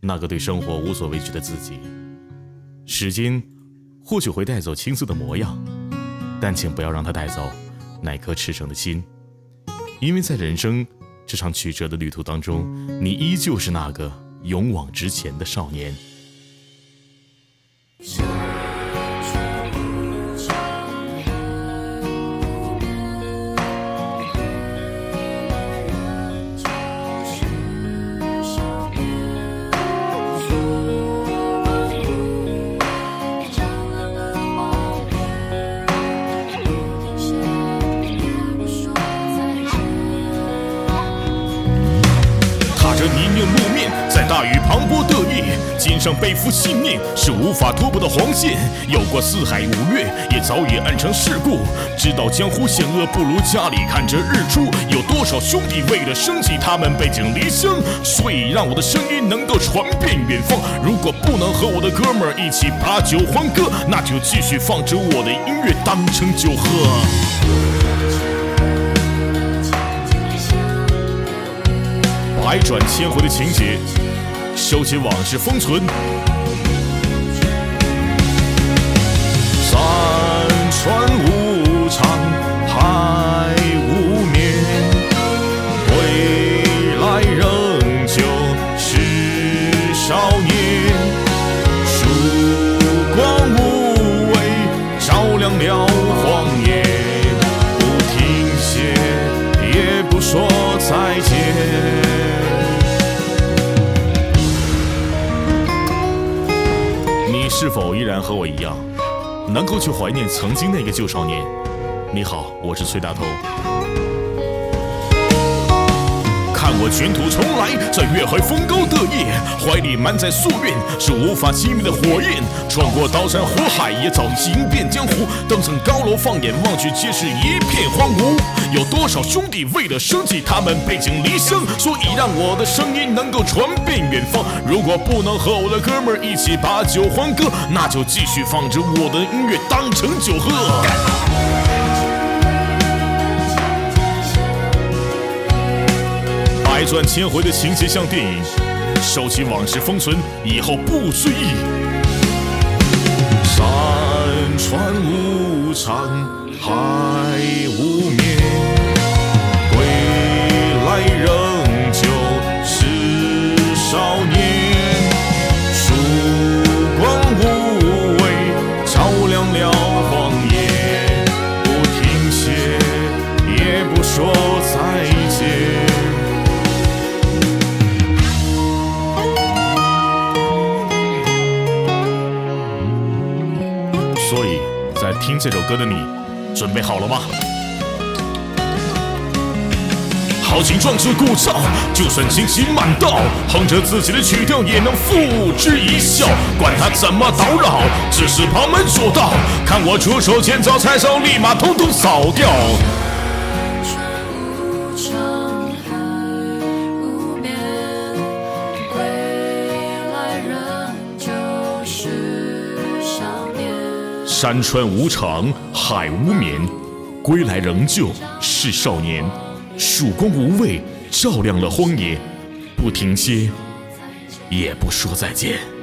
那个对生活无所畏惧的自己。时间或许会带走青涩的模样，但请不要让它带走那颗赤诚的心，因为在人生这场曲折的旅途当中，你依旧是那个勇往直前的少年。大雨磅礴的夜，肩上背负信念是无法突破的黄线。有过四海五岳，也早已暗成世故。知道江湖险恶，不如家里看着日出。有多少兄弟为了生计，他们背井离乡。所以让我的声音能够传遍远方。如果不能和我的哥们儿一起把酒欢歌，那就继续放着我的音乐当成酒喝。百转千回的情节。收起往事封存，是否依然和我一样，能够去怀念曾经那个旧少年？你好，我是崔大头。我卷土重来，在月黑风高的夜，怀里满载夙愿，是无法熄灭的火焰。穿过刀山火海，也早行遍江湖。登上高楼，放眼望去，皆是一片荒芜。有多少兄弟为了生计，他们背井离乡？所以让我的声音能够传遍远方。如果不能和我的哥们儿一起把酒欢歌，那就继续放着我的音乐当成酒喝。百转千回的情节像电影，收起往事封存，以后不追忆。山川无常，海无眠，在听这首歌的你，准备好了吗？豪情壮志鼓噪，就算荆棘满道，哼着自己的曲调也能付之一笑。管他怎么叨扰，只是旁门左道。看我出手见招拆招，立马统统扫掉。山川无常，海无眠，归来仍旧是少年。曙光无畏，照亮了荒野，不停歇，也不说再见。